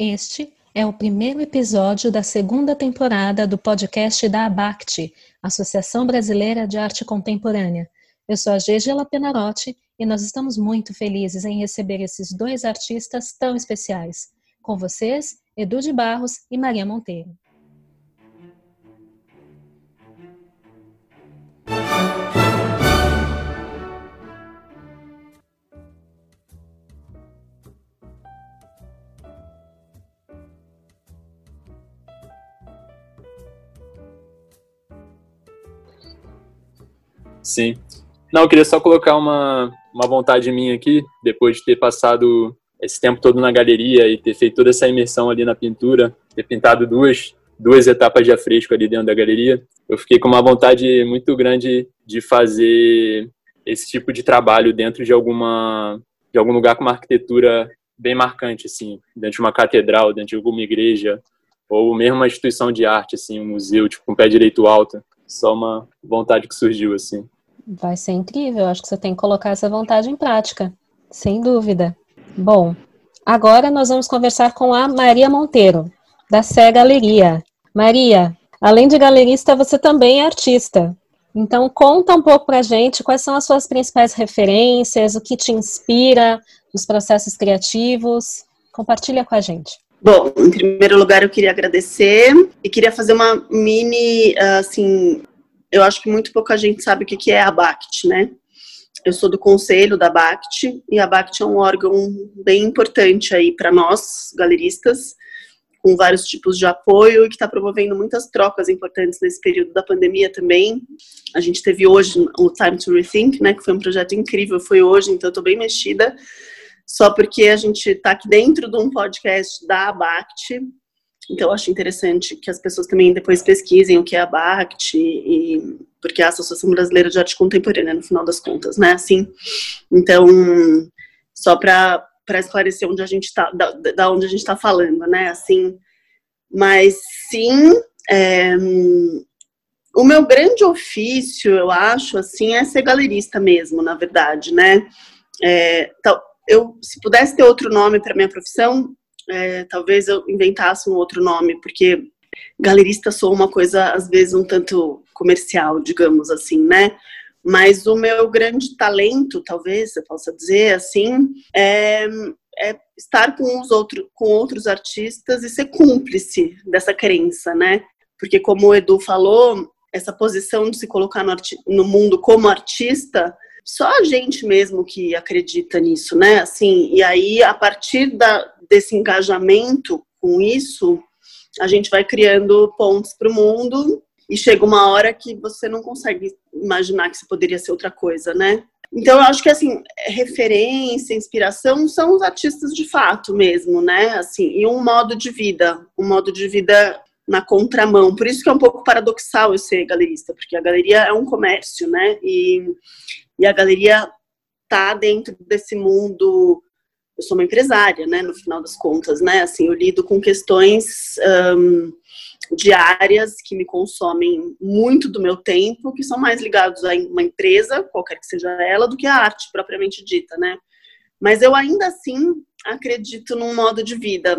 Este é o primeiro episódio da segunda temporada do podcast da ABACT, Associação Brasileira de Arte Contemporânea. Eu sou a Gegela Penarotti e nós estamos muito felizes em receber esses dois artistas tão especiais. Com vocês, Edu de Barros e Maria Monteiro. Sim. Não, eu queria só colocar uma, uma vontade minha aqui, depois de ter passado esse tempo todo na galeria e ter feito toda essa imersão ali na pintura, ter pintado duas, duas etapas de afresco ali dentro da galeria, eu fiquei com uma vontade muito grande de fazer esse tipo de trabalho dentro de alguma de algum lugar com uma arquitetura bem marcante assim, dentro de uma catedral, dentro de alguma igreja ou mesmo uma instituição de arte assim, um museu tipo com um pé direito alto, só uma vontade que surgiu assim. Vai ser incrível, acho que você tem que colocar essa vontade em prática, sem dúvida. Bom, agora nós vamos conversar com a Maria Monteiro, da Sé Galeria. Maria, além de galerista, você também é artista. Então, conta um pouco pra gente quais são as suas principais referências, o que te inspira nos processos criativos. Compartilha com a gente. Bom, em primeiro lugar, eu queria agradecer e queria fazer uma mini, assim, eu acho que muito pouca gente sabe o que é a BACT, né? Eu sou do conselho da BACT e a BACT é um órgão bem importante aí para nós, galeristas, com vários tipos de apoio e que está promovendo muitas trocas importantes nesse período da pandemia também. A gente teve hoje o Time to Rethink, né, que foi um projeto incrível, foi hoje, então estou bem mexida, só porque a gente está aqui dentro de um podcast da BACT, então, eu acho interessante que as pessoas também depois pesquisem o que é a BACT, e, porque é a Associação Brasileira de Arte Contemporânea, no final das contas, né? Assim, então, só para esclarecer onde a gente está, da, da, onde a gente está falando, né? Assim, mas sim, é, o meu grande ofício, eu acho, assim, é ser galerista mesmo, na verdade, né? É, eu, se pudesse ter outro nome para minha profissão, é, talvez eu inventasse um outro nome, porque galerista sou uma coisa, às vezes, um tanto comercial, digamos assim, né? Mas o meu grande talento, talvez eu possa dizer assim, é, é estar com os outros, com outros artistas e ser cúmplice dessa crença, né? Porque como o Edu falou, essa posição de se colocar no, no mundo como artista só a gente mesmo que acredita nisso, né? Assim, e aí a partir da, desse engajamento com isso, a gente vai criando pontos para o mundo e chega uma hora que você não consegue imaginar que você poderia ser outra coisa, né? Então eu acho que assim, referência, inspiração são os artistas de fato mesmo, né? Assim, e um modo de vida, um modo de vida na contramão. Por isso que é um pouco paradoxal eu ser galerista, porque a galeria é um comércio, né? E e a galeria tá dentro desse mundo. Eu sou uma empresária, né? No final das contas, né? Assim, eu lido com questões um, diárias que me consomem muito do meu tempo, que são mais ligados a uma empresa, qualquer que seja ela, do que a arte propriamente dita, né? Mas eu ainda assim acredito num modo de vida,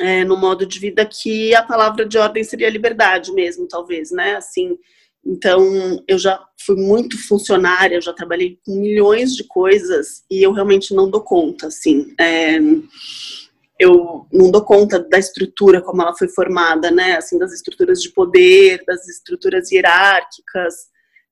é, no modo de vida que a palavra de ordem seria liberdade mesmo, talvez, né? Assim, então, eu já fui muito funcionária, eu já trabalhei com milhões de coisas e eu realmente não dou conta, assim. É, eu não dou conta da estrutura como ela foi formada, né? Assim, das estruturas de poder, das estruturas hierárquicas,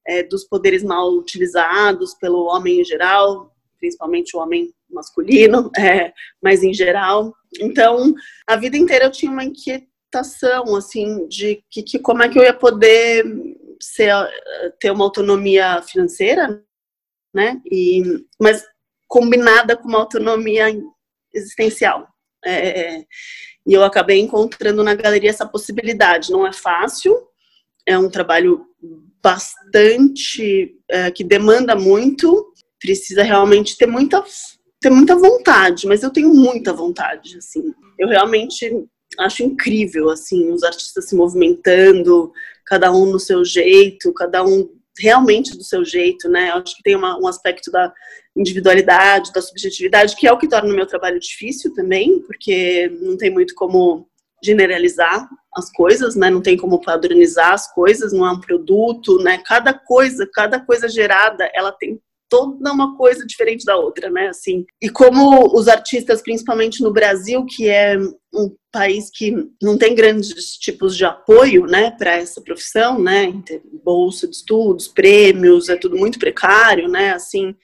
é, dos poderes mal utilizados pelo homem em geral, principalmente o homem masculino, é, mas em geral. Então, a vida inteira eu tinha uma inquietação, assim, de que, que como é que eu ia poder ser, ter uma autonomia financeira, né? E, mas combinada com uma autonomia existencial. É, e eu acabei encontrando na galeria essa possibilidade. Não é fácil, é um trabalho bastante é, que demanda muito, precisa realmente ter muita ter muita vontade, mas eu tenho muita vontade, assim. Eu realmente acho incrível, assim, os artistas se movimentando, cada um no seu jeito, cada um realmente do seu jeito, né? Acho que tem uma, um aspecto da, individualidade, da subjetividade, que é o que torna o meu trabalho difícil também, porque não tem muito como generalizar as coisas, né? Não tem como padronizar as coisas, não é um produto, né? Cada coisa, cada coisa gerada, ela tem toda uma coisa diferente da outra, né? Assim, e como os artistas, principalmente no Brasil, que é um país que não tem grandes tipos de apoio, né, para essa profissão, né? Bolsa de estudos, prêmios, é tudo muito precário, né? Assim,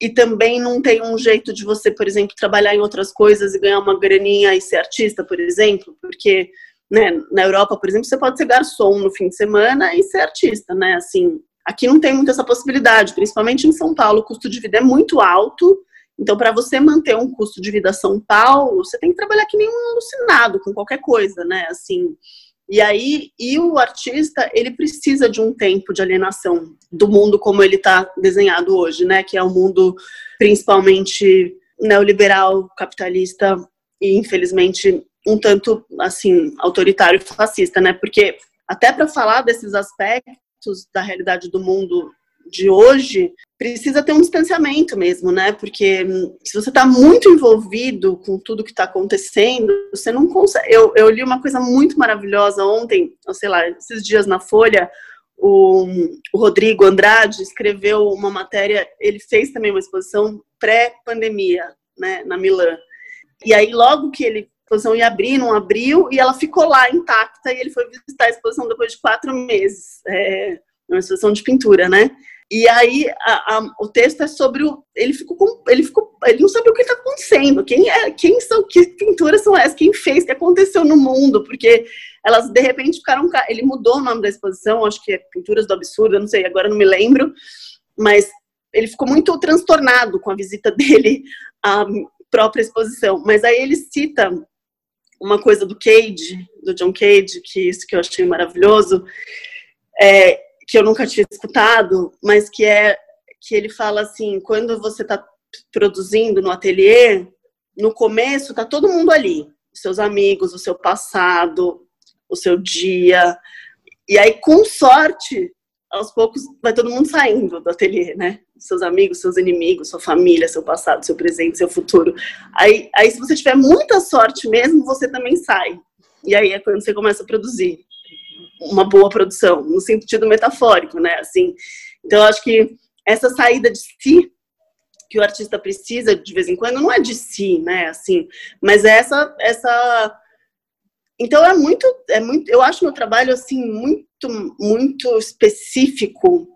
e também não tem um jeito de você, por exemplo, trabalhar em outras coisas e ganhar uma graninha e ser artista, por exemplo, porque né, na Europa, por exemplo, você pode ser garçom no fim de semana e ser artista, né? Assim, Aqui não tem muito essa possibilidade, principalmente em São Paulo, o custo de vida é muito alto. Então, para você manter um custo de vida São Paulo, você tem que trabalhar que nem um alucinado com qualquer coisa, né? Assim, e aí, e o artista, ele precisa de um tempo de alienação do mundo como ele está desenhado hoje, né? Que é um mundo principalmente neoliberal, capitalista e, infelizmente, um tanto, assim, autoritário e fascista, né? Porque até para falar desses aspectos, aspectos da realidade do mundo de hoje, precisa ter um distanciamento mesmo, né? Porque hum, se você está muito envolvido com tudo que está acontecendo, você não consegue. Eu, eu li uma coisa muito maravilhosa ontem, ou sei lá, esses dias na Folha, o, o Rodrigo Andrade escreveu uma matéria, ele fez também uma exposição pré-pandemia, né, na Milan. E aí, logo que ele exposição ia abrir, não abriu, e ela ficou lá intacta, e ele foi visitar a exposição depois de quatro meses. É uma exposição de pintura, né? E aí a, a, o texto é sobre o. Ele ficou com, ele ficou. Ele não sabia o que está acontecendo. Quem é, quem são, que pinturas são essas? Quem fez? O que aconteceu no mundo? Porque elas de repente ficaram. Ele mudou o nome da exposição, acho que é Pinturas do Absurdo, eu não sei, agora não me lembro. Mas ele ficou muito transtornado com a visita dele à própria exposição. Mas aí ele cita uma coisa do Cage, do John Cage, que isso que eu achei maravilhoso, é, que eu nunca tinha escutado, mas que é que ele fala assim, quando você está produzindo no ateliê, no começo tá todo mundo ali, seus amigos, o seu passado, o seu dia, e aí com sorte aos poucos vai todo mundo saindo do ateliê, né? Seus amigos, seus inimigos, sua família, seu passado, seu presente, seu futuro. Aí, aí se você tiver muita sorte mesmo, você também sai. E aí é quando você começa a produzir uma boa produção, no sentido metafórico, né? Assim, então eu acho que essa saída de si que o artista precisa de vez em quando não é de si, né? Assim, mas é essa essa então é muito, é muito, eu acho meu trabalho assim muito, muito específico,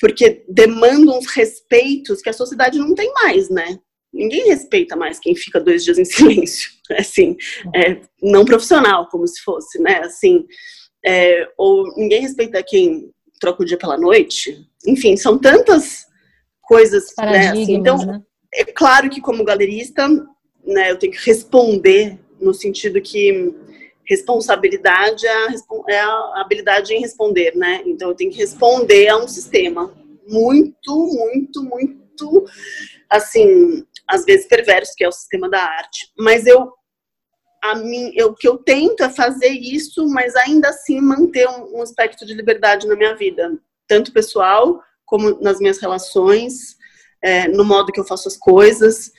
porque demanda uns respeitos que a sociedade não tem mais, né? Ninguém respeita mais quem fica dois dias em silêncio, assim, é, não profissional, como se fosse, né? Assim, é, ou ninguém respeita quem troca o dia pela noite. Enfim, são tantas coisas, né? Assim, então, né? é claro que como galerista, né, eu tenho que responder no sentido que responsabilidade é a, é a, habilidade em responder, né? Então eu tenho que responder a um sistema muito, muito, muito, assim, às vezes perverso, que é o sistema da arte. Mas eu, a mim, eu, que eu tento é fazer isso, mas ainda assim manter um, um aspecto de liberdade na minha vida, tanto pessoal como nas minhas relações, é, no modo que eu faço as coisas.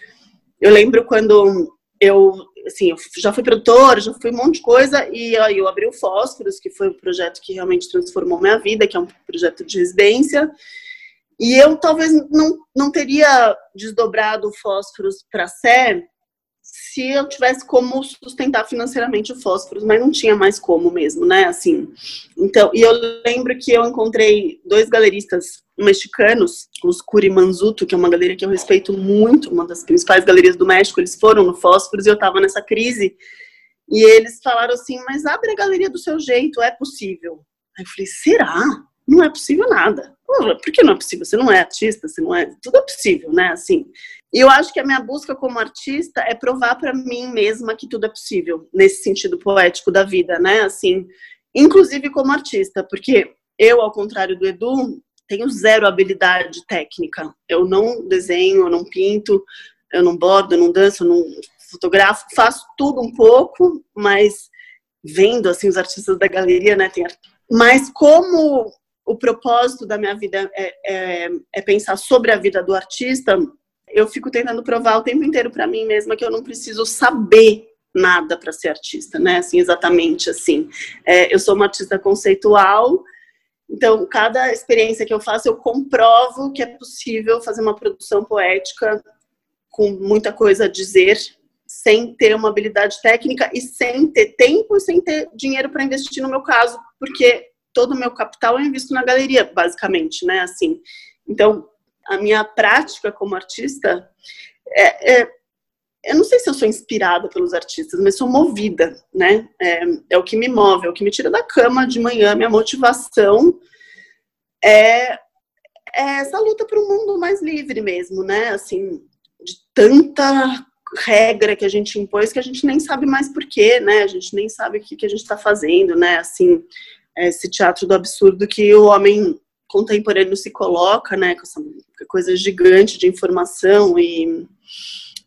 Eu lembro quando eu assim, eu já fui produtora, já fui um monte de coisa, e aí eu abri o Fósforos, que foi um projeto que realmente transformou minha vida, que é um projeto de residência, e eu talvez não, não teria desdobrado o Fósforos para ser se eu tivesse como sustentar financeiramente o Fósforos, mas não tinha mais como mesmo, né, assim. Então, e eu lembro que eu encontrei dois galeristas mexicanos, os Curimanzuto, que é uma galeria que eu respeito muito, uma das principais galerias do México, eles foram no Fósforos e eu estava nessa crise. E eles falaram assim: "Mas abre a galeria do seu jeito, é possível". Aí eu falei: "Será? Não é possível nada". Por que não é possível? Você não é artista, você não é, tudo é possível, né? Assim. E eu acho que a minha busca como artista é provar para mim mesma que tudo é possível, nesse sentido poético da vida, né? Assim, inclusive como artista, porque eu, ao contrário do Edu, tenho zero habilidade técnica. Eu não desenho, eu não pinto, eu não bordo, eu não danço, eu não fotografo, faço tudo um pouco, mas vendo assim os artistas da galeria, né, tem mas como o propósito da minha vida é, é, é, pensar sobre a vida do artista, eu fico tentando provar o tempo inteiro para mim mesma que eu não preciso saber nada para ser artista, né? Assim, exatamente assim. É, eu sou uma artista conceitual, então cada experiência que eu faço eu comprovo que é possível fazer uma produção poética com muita coisa a dizer, sem ter uma habilidade técnica e sem ter tempo e sem ter dinheiro para investir no meu caso, porque todo o meu capital eu invisto na galeria, basicamente, né? Assim, então a minha prática como artista é, é eu não sei se eu sou inspirada pelos artistas, mas sou movida, né? É, é, o que me move, é o que me tira da cama de manhã. Minha motivação é, é essa luta para um mundo mais livre mesmo, né? Assim, de tanta regra que a gente impôs que a gente nem sabe mais porquê, né? A gente nem sabe o que, que a gente está fazendo, né? Assim, esse teatro do absurdo que o homem contemporâneo se coloca, né? Com essa coisa gigante de informação e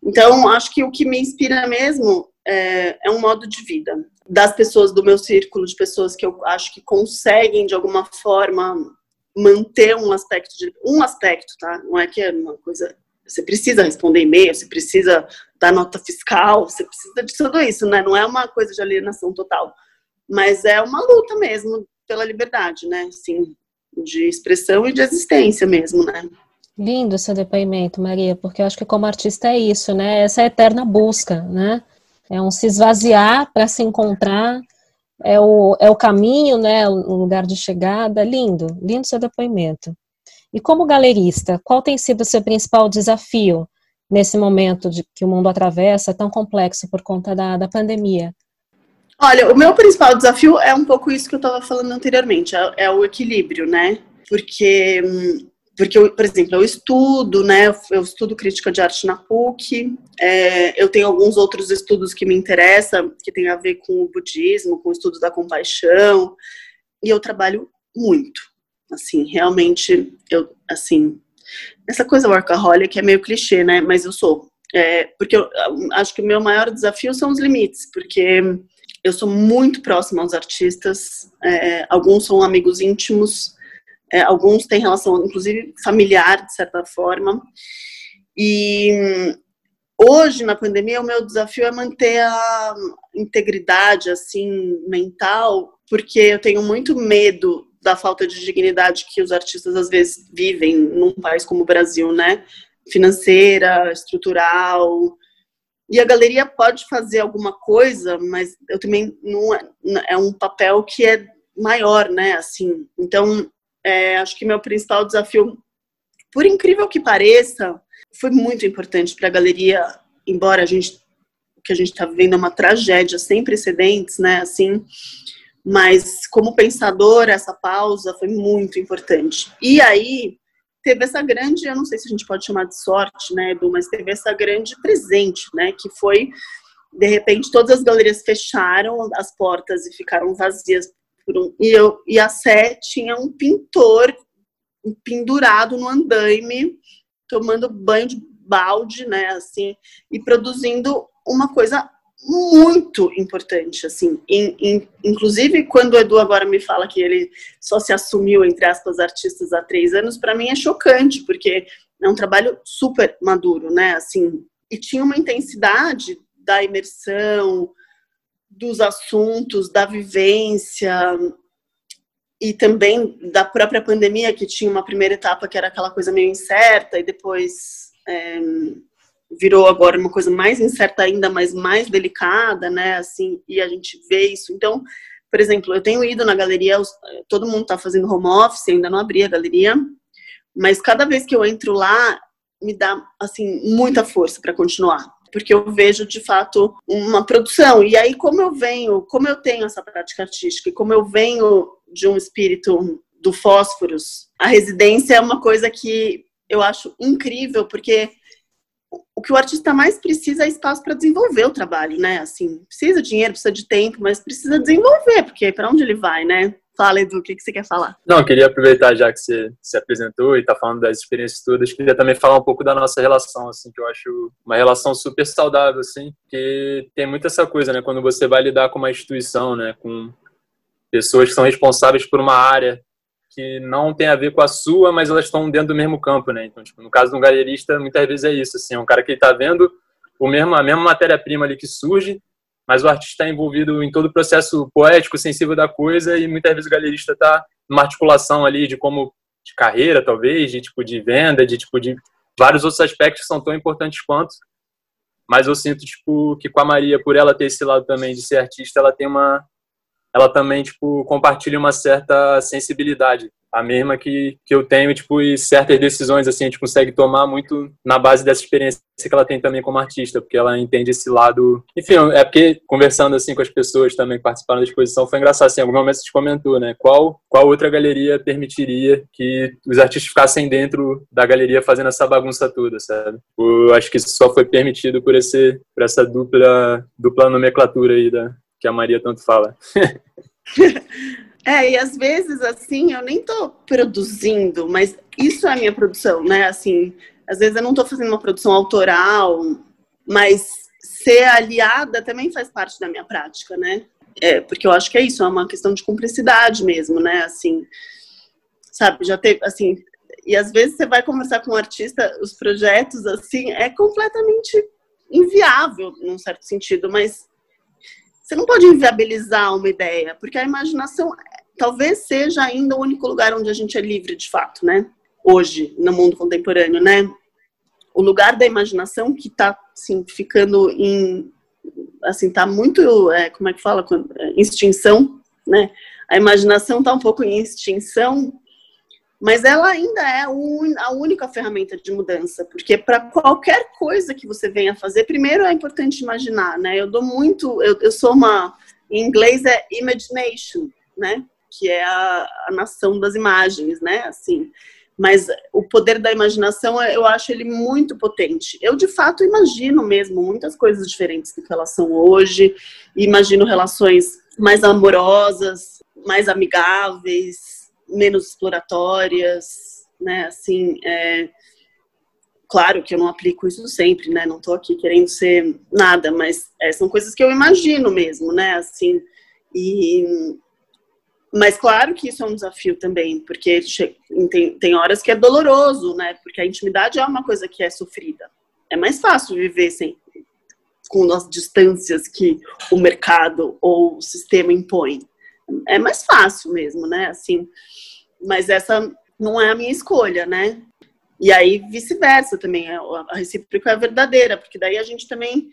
então, acho que o que me inspira mesmo é, é, um modo de vida das pessoas do meu círculo, de pessoas que eu acho que conseguem de alguma forma manter um aspecto de um aspecto, tá? Não é que é uma coisa. Você precisa responder e-mail, você precisa dar nota fiscal, você precisa de tudo isso, né? Não é uma coisa de alienação total, mas é uma luta mesmo pela liberdade, né? Sim, de expressão e de existência mesmo, né? Lindo seu depoimento, Maria, porque eu acho que como artista é isso, né? Essa eterna busca, né? É um se esvaziar para se encontrar, é o, é o caminho, né? O lugar de chegada. Lindo, lindo seu depoimento. E como galerista, qual tem sido o seu principal desafio nesse momento de que o mundo atravessa tão complexo por conta da, da pandemia? Olha, o meu principal desafio é um pouco isso que eu estava falando anteriormente, é, é o equilíbrio, né? Porque hum, porque, eu, por exemplo, eu estudo, né? Eu estudo crítica de arte na PUC. É, eu tenho alguns outros estudos que me interessam, que tem a ver com o budismo, com o estudo da compaixão. E eu trabalho muito. Assim, realmente, eu, assim, essa coisa workaholic é meio clichê, né? Mas eu sou. É, porque eu acho que o meu maior desafio são os limites, porque eu sou muito próxima aos artistas, é, alguns são amigos íntimos, é, alguns têm relação, inclusive, familiar, de certa forma. E hoje, na pandemia, o meu desafio é manter a integridade, assim, mental, porque eu tenho muito medo da falta de dignidade que os artistas, às vezes, vivem num país como o Brasil, né? Financeira, estrutural. E a galeria pode fazer alguma coisa, mas eu também não é, é um papel que é maior, né? Assim, então é, acho que meu principal desafio, por incrível que pareça, foi muito importante para a galeria, embora a gente o que a gente está vivendo é uma tragédia sem precedentes, né? Assim, mas como pensador essa pausa foi muito importante. E aí teve essa grande, eu não sei se a gente pode chamar de sorte, né, Edu, mas teve essa grande presente, né, que foi de repente todas as galerias fecharam as portas e ficaram vazias um, e, eu, e a Sé tinha um pintor pendurado no andaime, tomando banho de balde, né, assim, e produzindo uma coisa muito importante, assim, in, in, inclusive quando o Edu agora me fala que ele só se assumiu, entre aspas, artistas há três anos, para mim é chocante, porque é um trabalho super maduro, né, assim, e tinha uma intensidade da imersão, dos assuntos, da vivência e também da própria pandemia, que tinha uma primeira etapa que era aquela coisa meio incerta e depois é, virou agora uma coisa mais incerta ainda, mas mais delicada, né? Assim, e a gente vê isso. Então, por exemplo, eu tenho ido na galeria, todo mundo está fazendo home office, ainda não abri a galeria, mas cada vez que eu entro lá, me dá assim muita força para continuar porque eu vejo de fato uma produção. E aí, como eu venho, como eu tenho essa prática artística e como eu venho de um espírito do fósforos, a residência é uma coisa que eu acho incrível, porque o que o artista mais precisa é espaço para desenvolver o trabalho, né? Assim, precisa de dinheiro, precisa de tempo, mas precisa desenvolver, porque para onde ele vai, né? Fala, Edu, o que, que você quer falar? Não, queria aproveitar já que você se apresentou e está falando das experiências todas, queria também falar um pouco da nossa relação, assim, que eu acho uma relação super saudável, assim, que tem muito essa coisa, né, quando você vai lidar com uma instituição, né, com pessoas que são responsáveis por uma área que não tem a ver com a sua, mas elas estão dentro do mesmo campo, né? Então, tipo, no caso de um galerista, muitas vezes é isso, assim, é um cara que está vendo o mesmo, a mesma matéria-prima ali que surge, mas o artista está envolvido em todo o processo poético, sensível da coisa, e muitas vezes o galerista está numa articulação ali de como de carreira, talvez, de tipo de venda, de tipo de vários outros aspectos que são tão importantes quanto. Mas eu sinto tipo que com a Maria, por ela ter esse lado também de ser artista, ela tem uma ela também, tipo, compartilha uma certa sensibilidade. A mesma que, que eu tenho, tipo, e certas decisões, assim, a gente consegue tomar muito na base dessa experiência que ela tem também como artista, porque ela entende esse lado... Enfim, é porque, conversando, assim, com as pessoas também que participaram da exposição, foi engraçado, assim, em algum momento você comentou, né, qual, qual outra galeria permitiria que os artistas ficassem dentro da galeria fazendo essa bagunça toda, sabe? Eu acho que isso só foi permitido por, esse, por essa dupla, dupla nomenclatura aí da, que a Maria tanto fala. é, e às vezes, assim, eu nem tô produzindo, mas isso é a minha produção, né? Assim, às vezes eu não tô fazendo uma produção autoral, mas ser aliada também faz parte da minha prática, né? É, porque eu acho que é isso, é uma questão de cumplicidade mesmo, né? Assim, sabe, já teve, assim, e às vezes você vai conversar com um artista, os projetos, assim, é completamente inviável, num certo sentido, mas você não pode inviabilizar uma ideia, porque a imaginação talvez seja ainda o único lugar onde a gente é livre de fato, né? Hoje, no mundo contemporâneo, né? O lugar da imaginação que está assim, ficando em assim tá muito é, como é que fala é, extinção né a imaginação está um pouco em extinção mas ela ainda é a única ferramenta de mudança, porque para qualquer coisa que você venha fazer, primeiro é importante imaginar, né? Eu dou muito, eu, eu sou uma, em inglês é imagination, né? Que é a, a nação das imagens, né? Assim, mas o poder da imaginação, eu acho ele muito potente. Eu, de fato, imagino mesmo muitas coisas diferentes do que elas são hoje, imagino relações mais amorosas, mais amigáveis, menos exploratórias, né? Assim, é, claro que eu não aplico isso sempre, né? Não estou aqui querendo ser nada, mas é, são coisas que eu imagino mesmo, né? Assim, e mas claro que isso é um desafio também, porque tem, tem horas que é doloroso, né? Porque a intimidade é uma coisa que é sofrida. É mais fácil viver sem com as distâncias que o mercado ou o sistema impõe é mais fácil mesmo, né? Assim, mas essa não é a minha escolha, né? E aí vice-versa também, a recíproca é verdadeira, porque daí a gente também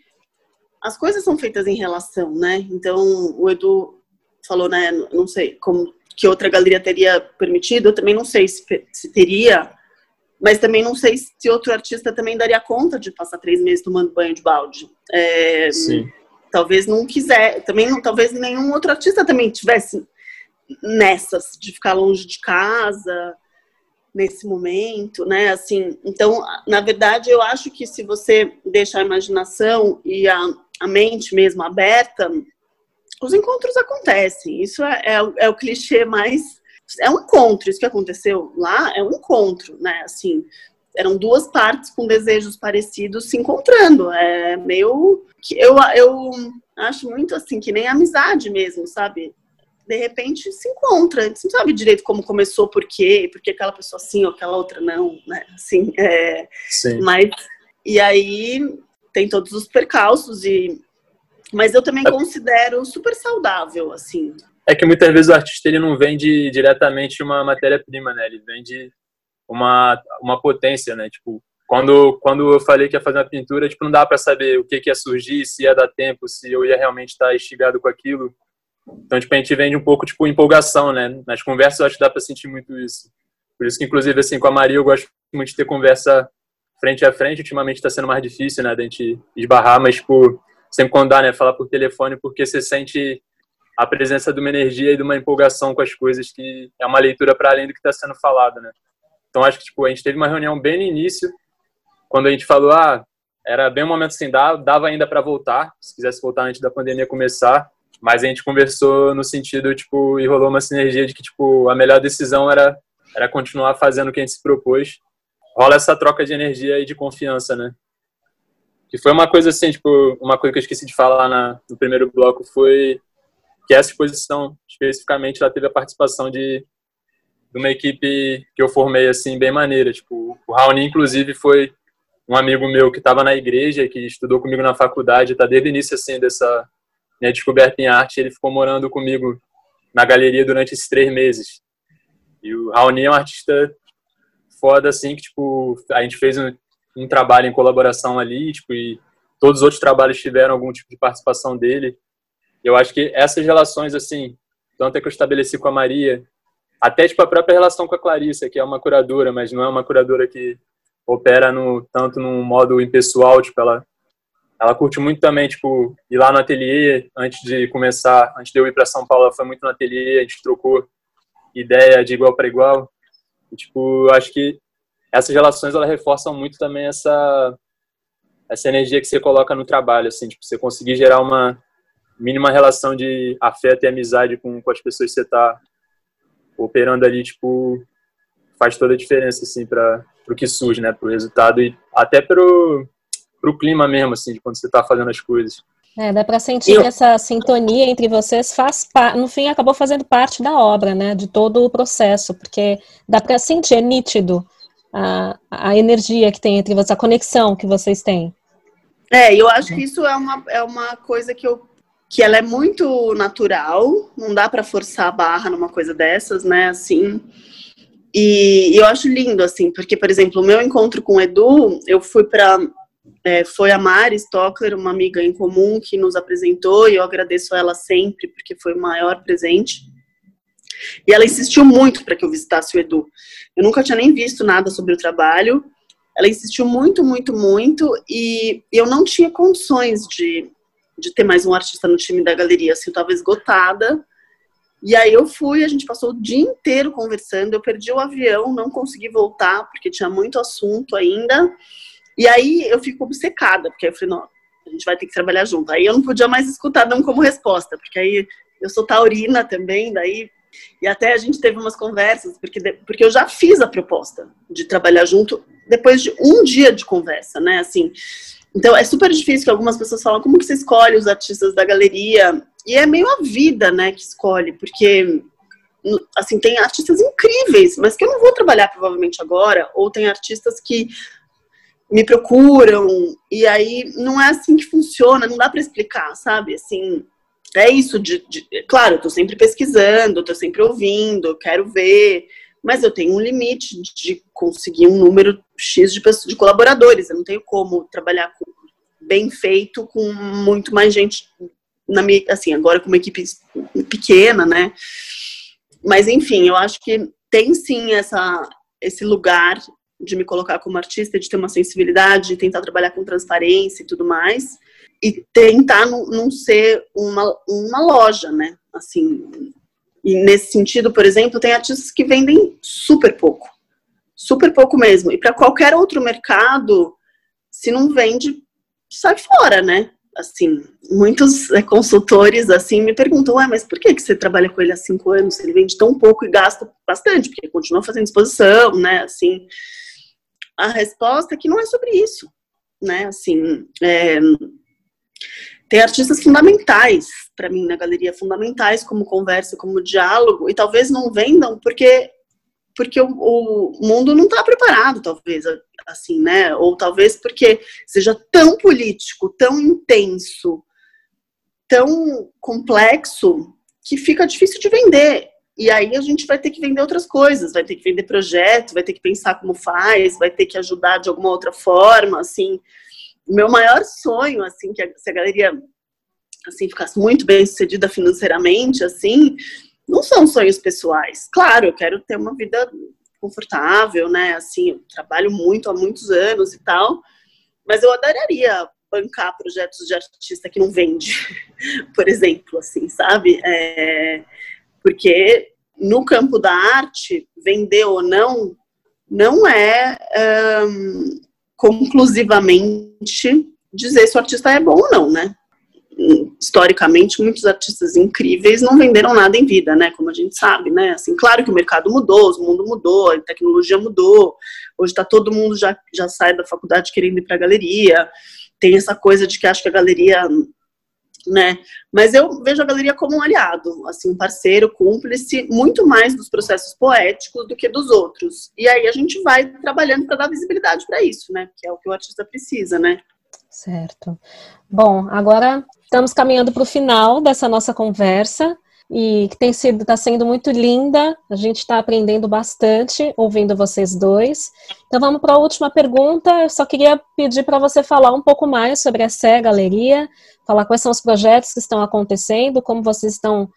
as coisas são feitas em relação, né? Então, o Edu falou, né, não sei como que outra galeria teria permitido, eu também não sei se, se teria, mas também não sei se outro artista também daria conta de passar três meses tomando banho de balde. É, Sim talvez não quiser, também não, talvez nenhum outro artista também tivesse nessas de ficar longe de casa nesse momento, né? Assim, então, na verdade, eu acho que se você deixa a imaginação e a, a mente mesmo aberta, os encontros acontecem. Isso é, é, é, o clichê mais. É um encontro. Isso que aconteceu lá é um encontro, né? Assim, eram duas partes com desejos parecidos se encontrando. É meio que eu, eu acho muito assim que nem amizade mesmo, sabe? De repente se encontra, você não sabe direito como começou, por quê, por que aquela pessoa sim ou aquela outra não, né? Assim, é, Sim. mas e aí tem todos os percalços e mas eu também é. considero super saudável, assim. É que muitas vezes o artista ele não vende diretamente uma matéria-prima, né? Ele vende uma, uma potência, né? Tipo, quando, quando eu falei que ia fazer uma pintura, tipo, não dá para saber o que, que ia surgir, se ia dar tempo, se eu ia realmente estar instigado com aquilo. Então, tipo, a gente vende um pouco, tipo, empolgação, né? Nas conversas eu acho que dá para sentir muito isso. Por isso que, inclusive, assim, com a Maria eu gosto muito de ter conversa frente a frente. Ultimamente está sendo mais difícil, né, da gente esbarrar, mas, tipo, sempre quando dá, né, falar por telefone, porque você sente a presença de uma energia e de uma empolgação com as coisas que é uma leitura para além do que está sendo falado, né? Então acho que tipo, a gente teve uma reunião bem no início, quando a gente falou, ah, era bem o momento assim, dava ainda para voltar, se quisesse voltar antes da pandemia começar, mas a gente conversou no sentido, tipo, e rolou uma sinergia de que, tipo, a melhor decisão era, era continuar fazendo o que a gente se propôs. Rola essa troca de energia e de confiança, né? Que foi uma coisa assim, tipo, uma coisa que eu esqueci de falar na, no primeiro bloco foi que essa exposição, especificamente, ela teve a participação de de uma equipe que eu formei assim bem maneira. Tipo, o Raoni inclusive foi um amigo meu que estava na igreja, que estudou comigo na faculdade, está desde o início assim dessa minha descoberta em arte. Ele ficou morando comigo na galeria durante esses três meses. E o Raoni é um artista foda assim que tipo a gente fez um, um trabalho em colaboração ali, tipo e todos os outros trabalhos tiveram algum tipo de participação dele. Eu acho que essas relações assim, tanto é que eu estabeleci com a Maria, até tipo a própria relação com a Clarissa, que é uma curadora, mas não é uma curadora que opera no tanto num modo impessoal, tipo ela ela curte muito também, tipo, ir lá no ateliê antes de começar, antes de eu ir para São Paulo, ela foi muito no ateliê, a gente trocou ideia de igual para igual. E, tipo, acho que essas relações elas reforçam muito também essa essa energia que você coloca no trabalho, assim, tipo, você conseguir gerar uma mínima relação de afeto e amizade com, com as pessoas que você está operando ali, tipo, faz toda a diferença, assim, para o que surge, né, para o resultado e até para o clima mesmo, assim, de quando você está fazendo as coisas. É, dá para sentir eu... que essa sintonia entre vocês faz, no fim, acabou fazendo parte da obra, né, de todo o processo, porque dá para sentir, é nítido a, a energia que tem entre vocês, a conexão que vocês têm. É, eu acho que isso é uma, é uma coisa que eu que ela é muito natural, não dá para forçar a barra numa coisa dessas, né? Assim. E, e, eu acho lindo, assim, porque, por exemplo, o meu encontro com o Edu, eu fui para. É, foi a Mari Stockler, uma amiga em comum, que nos apresentou, e eu agradeço a ela sempre, porque foi o maior presente. E ela insistiu muito para que eu visitasse o Edu. Eu nunca tinha nem visto nada sobre o trabalho. Ela insistiu muito, muito, muito, e eu não tinha condições de de ter mais um artista no time da galeria, assim, eu tava esgotada. E aí eu fui, a gente passou o dia inteiro conversando, eu perdi o avião, não consegui voltar, porque tinha muito assunto ainda. E aí eu fico obcecada, porque eu falei, não, a gente vai ter que trabalhar junto. Aí eu não podia mais escutar não como resposta, porque aí eu sou taurina também, daí e até a gente teve umas conversas, porque, porque eu já fiz a proposta de trabalhar junto depois de um dia de conversa, né? Assim, então é super difícil que algumas pessoas falam como que você escolhe os artistas da galeria e é meio a vida, né, que escolhe, porque assim tem artistas incríveis, mas que eu não vou trabalhar provavelmente agora, ou tem artistas que me procuram e aí não é assim que funciona, não dá para explicar, sabe? Assim, é isso de, de claro, eu tô sempre pesquisando, tô sempre ouvindo, quero ver, mas eu tenho um limite de conseguir um número X de, pessoas, de colaboradores. Eu não tenho como trabalhar com, bem feito com muito mais gente na minha, assim, agora com uma equipe pequena, né? Mas enfim, eu acho que tem sim essa esse lugar de me colocar como artista, de ter uma sensibilidade, de tentar trabalhar com transparência e tudo mais, e tentar não, não ser uma, uma loja, né? Assim, e nesse sentido, por exemplo, tem artistas que vendem super pouco. Super pouco mesmo. E para qualquer outro mercado, se não vende, sai fora, né? Assim, muitos é, consultores assim me perguntam, mas por que, que você trabalha com ele há cinco anos? Ele vende tão pouco e gasta bastante, porque continua fazendo exposição, né? Assim, a resposta é que não é sobre isso, né? Assim, é, tem artistas fundamentais para mim na galeria, fundamentais como conversa, como diálogo, e talvez não vendam porque porque o, o mundo não está preparado, talvez, assim, né? Ou talvez porque seja tão político, tão intenso, tão complexo, que fica difícil de vender. E aí a gente vai ter que vender outras coisas, vai ter que vender projeto, vai ter que pensar como faz, vai ter que ajudar de alguma outra forma, assim meu maior sonho, assim, que se a galeria assim ficasse muito bem sucedida financeiramente, assim, não são sonhos pessoais. Claro, eu quero ter uma vida confortável, né? Assim, eu trabalho muito há muitos anos e tal, mas eu adoraria bancar projetos de artista que não vende, por exemplo, assim, sabe? É, porque no campo da arte, vender ou não, não é um, conclusivamente dizer se o artista é bom ou não, né? Historicamente, muitos artistas incríveis não venderam nada em vida, né? Como a gente sabe, né? Assim, claro que o mercado mudou, o mundo mudou, a tecnologia mudou. Hoje está todo mundo já, já sai da faculdade querendo ir para a galeria. Tem essa coisa de que acho que a galeria né? Mas eu vejo a galeria como um aliado, assim, um parceiro, cúmplice, muito mais dos processos poéticos do que dos outros. E aí a gente vai trabalhando para dar visibilidade para isso, né? Que é o que o artista precisa, né? Certo. Bom, agora estamos caminhando para o final dessa nossa conversa e que tem sido está sendo muito linda. A gente está aprendendo bastante ouvindo vocês dois. Então vamos para a última pergunta. Eu só queria pedir para você falar um pouco mais sobre a Sé Galeria, falar quais são os projetos que estão acontecendo, como vocês estão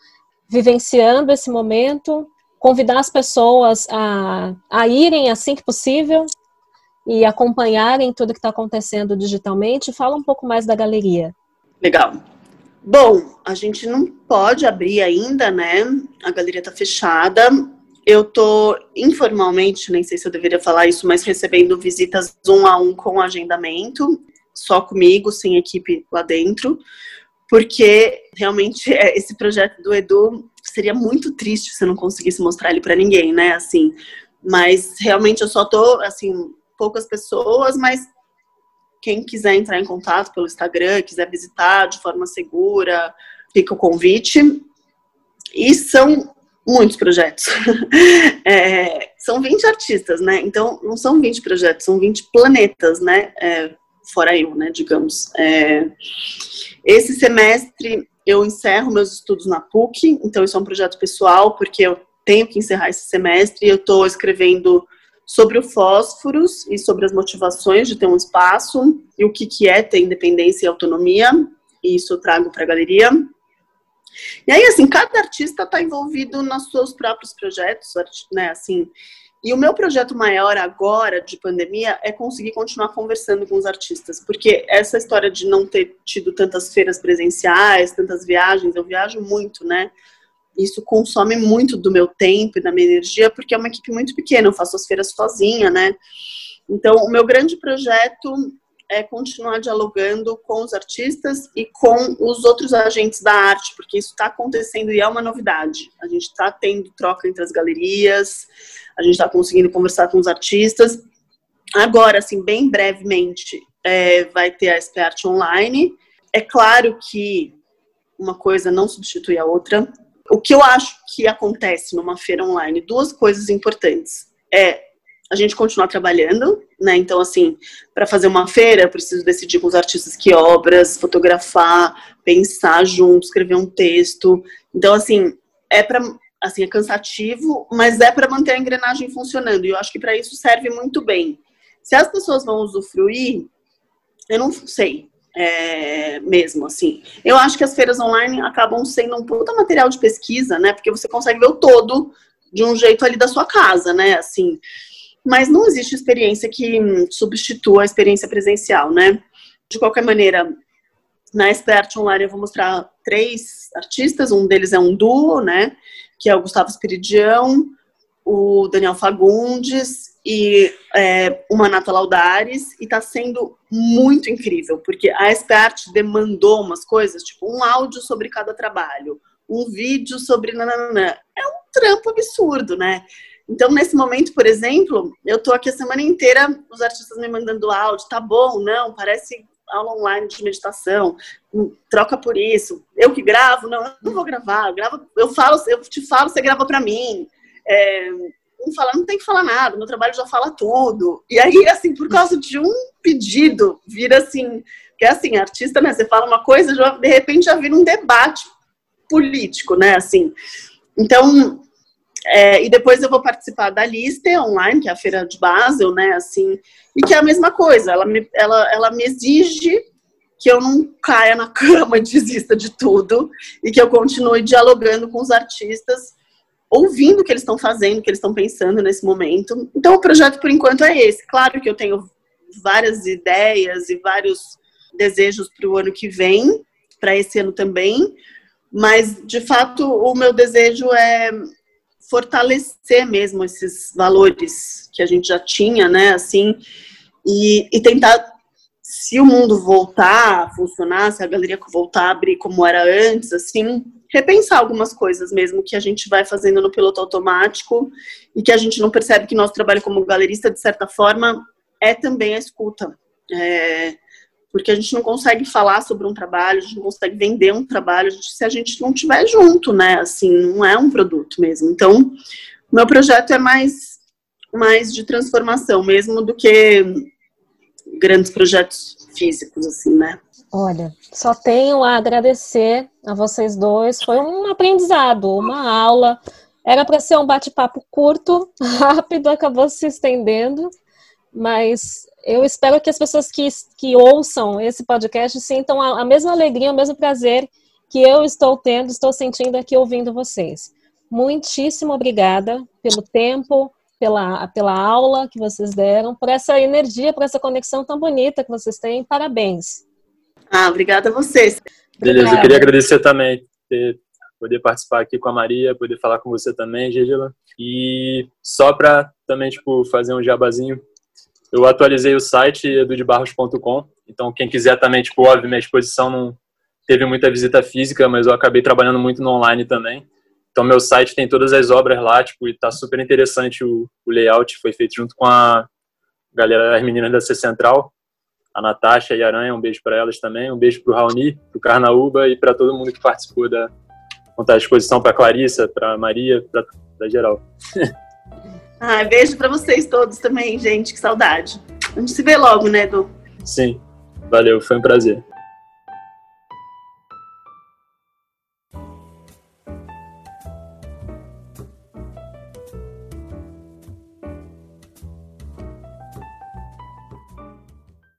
vivenciando esse momento, convidar as pessoas a, a irem assim que possível e acompanharem tudo que está acontecendo digitalmente. Fala um pouco mais da galeria. Legal. Bom, a gente não pode abrir ainda, né? A galeria está fechada. Eu tô informalmente, nem sei se eu deveria falar isso, mas recebendo visitas um a um com agendamento, só comigo, sem equipe lá dentro, porque realmente é, esse projeto do Edu seria muito triste se eu não conseguisse mostrar ele para ninguém, né? Assim, mas realmente eu só tô assim poucas pessoas, mas quem quiser entrar em contato pelo Instagram, quiser visitar de forma segura, fica o convite. E são muitos projetos. é, são 20 artistas, né? Então, não são 20 projetos, são 20 planetas, né? É, fora eu, né? Digamos. É, esse semestre eu encerro meus estudos na PUC, então isso é um projeto pessoal, porque eu tenho que encerrar esse semestre e eu estou escrevendo sobre o fósforos e sobre as motivações de ter um espaço e o que, que é ter independência e autonomia, e isso eu trago para a galeria. E aí, assim, cada artista está envolvido nos seus próprios projetos, né, assim, e o meu projeto maior agora, de pandemia, é conseguir continuar conversando com os artistas, porque essa história de não ter tido tantas feiras presenciais, tantas viagens, eu viajo muito, né, isso consome muito do meu tempo e da minha energia, porque é uma equipe muito pequena, eu faço as feiras sozinha, né? Então, o meu grande projeto é continuar dialogando com os artistas e com os outros agentes da arte, porque isso está acontecendo e é uma novidade. A gente está tendo troca entre as galerias, a gente está conseguindo conversar com os artistas. Agora, assim, bem brevemente, é, vai ter a SP Art Online. É claro que uma coisa não substitui a outra o que eu acho que acontece numa feira online, duas coisas importantes. É a gente continuar trabalhando, né? Então, assim, para fazer uma feira, eu preciso decidir com os artistas que obras, fotografar, pensar junto, escrever um texto. Então, assim, é para assim, é cansativo, mas é para manter a engrenagem funcionando. E eu acho que para isso serve muito bem. Se as pessoas vão usufruir, eu não sei é, mesmo, assim. Eu acho que as feiras online acabam sendo um puta material de pesquisa, né? Porque você consegue ver o todo de um jeito ali da sua casa, né? Assim. Mas não existe experiência que substitua a experiência presencial, né? De qualquer maneira, na Expert Online eu vou mostrar três artistas, um deles é um duo, né? Que é o Gustavo Espiridião, o Daniel Fagundes e é, uma Nata Laudares, e está sendo muito incrível, porque a Expert demandou umas coisas, tipo um áudio sobre cada trabalho, um vídeo sobre nananã. É um trampo absurdo, né? Então, nesse momento, por exemplo, eu tô aqui a semana inteira, os artistas me mandando áudio, tá bom, não, parece aula online de meditação, troca por isso. Eu que gravo, não, eu não vou gravar, eu, gravo, eu falo, eu te falo, você grava para mim. É, um fala, não tem que falar nada, meu trabalho já fala tudo. E aí, assim, por causa de um pedido, vira assim, que é assim, artista, né? Você fala uma coisa, já, de repente já vira um debate político, né? Assim. Então, é, e depois eu vou participar da lista online, que é a feira de Basel, né? Assim, e que é a mesma coisa, ela me, ela, ela me exige que eu não caia na cama e desista de tudo e que eu continue dialogando com os artistas ouvindo o que eles estão fazendo, o que eles estão pensando nesse momento. Então, o projeto, por enquanto, é esse. Claro que eu tenho várias ideias e vários desejos para o ano que vem, para esse ano também, mas, de fato, o meu desejo é fortalecer mesmo esses valores que a gente já tinha, né, assim, e, e tentar se o mundo voltar a funcionar, se a galeria voltar a abrir como era antes, assim, repensar algumas coisas mesmo que a gente vai fazendo no piloto automático e que a gente não percebe que nosso trabalho como galerista, de certa forma, é também a escuta. É, porque a gente não consegue falar sobre um trabalho, a gente não consegue vender um trabalho se a gente não estiver junto, né? Assim, não é um produto mesmo. Então, meu projeto é mais, mais de transformação mesmo do que grandes projetos físicos, assim, né? Olha, só tenho a agradecer a vocês dois. Foi um aprendizado, uma aula. Era para ser um bate-papo curto, rápido, acabou se estendendo, mas eu espero que as pessoas que, que ouçam esse podcast sintam a, a mesma alegria, o mesmo prazer que eu estou tendo, estou sentindo aqui ouvindo vocês. Muitíssimo obrigada pelo tempo, pela, pela aula que vocês deram, por essa energia, por essa conexão tão bonita que vocês têm. Parabéns. Ah, obrigada a vocês. Beleza, obrigada. eu queria agradecer também ter, poder participar aqui com a Maria, poder falar com você também, Gégela. E só para também tipo fazer um jabazinho, eu atualizei o site edudebarros.com, então quem quiser também, tipo, óbvio, minha exposição não teve muita visita física, mas eu acabei trabalhando muito no online também. Então meu site tem todas as obras lá, tipo, e tá super interessante o, o layout, foi feito junto com a galera, as meninas da C Central a Natasha e a Aranha, um beijo para elas também, um beijo para o Raoni, para o Carnaúba e para todo mundo que participou da contar a exposição, para Clarissa, para Maria, para geral. ah, beijo para vocês todos também, gente, que saudade. A gente se vê logo, né, Edu? Sim, valeu, foi um prazer.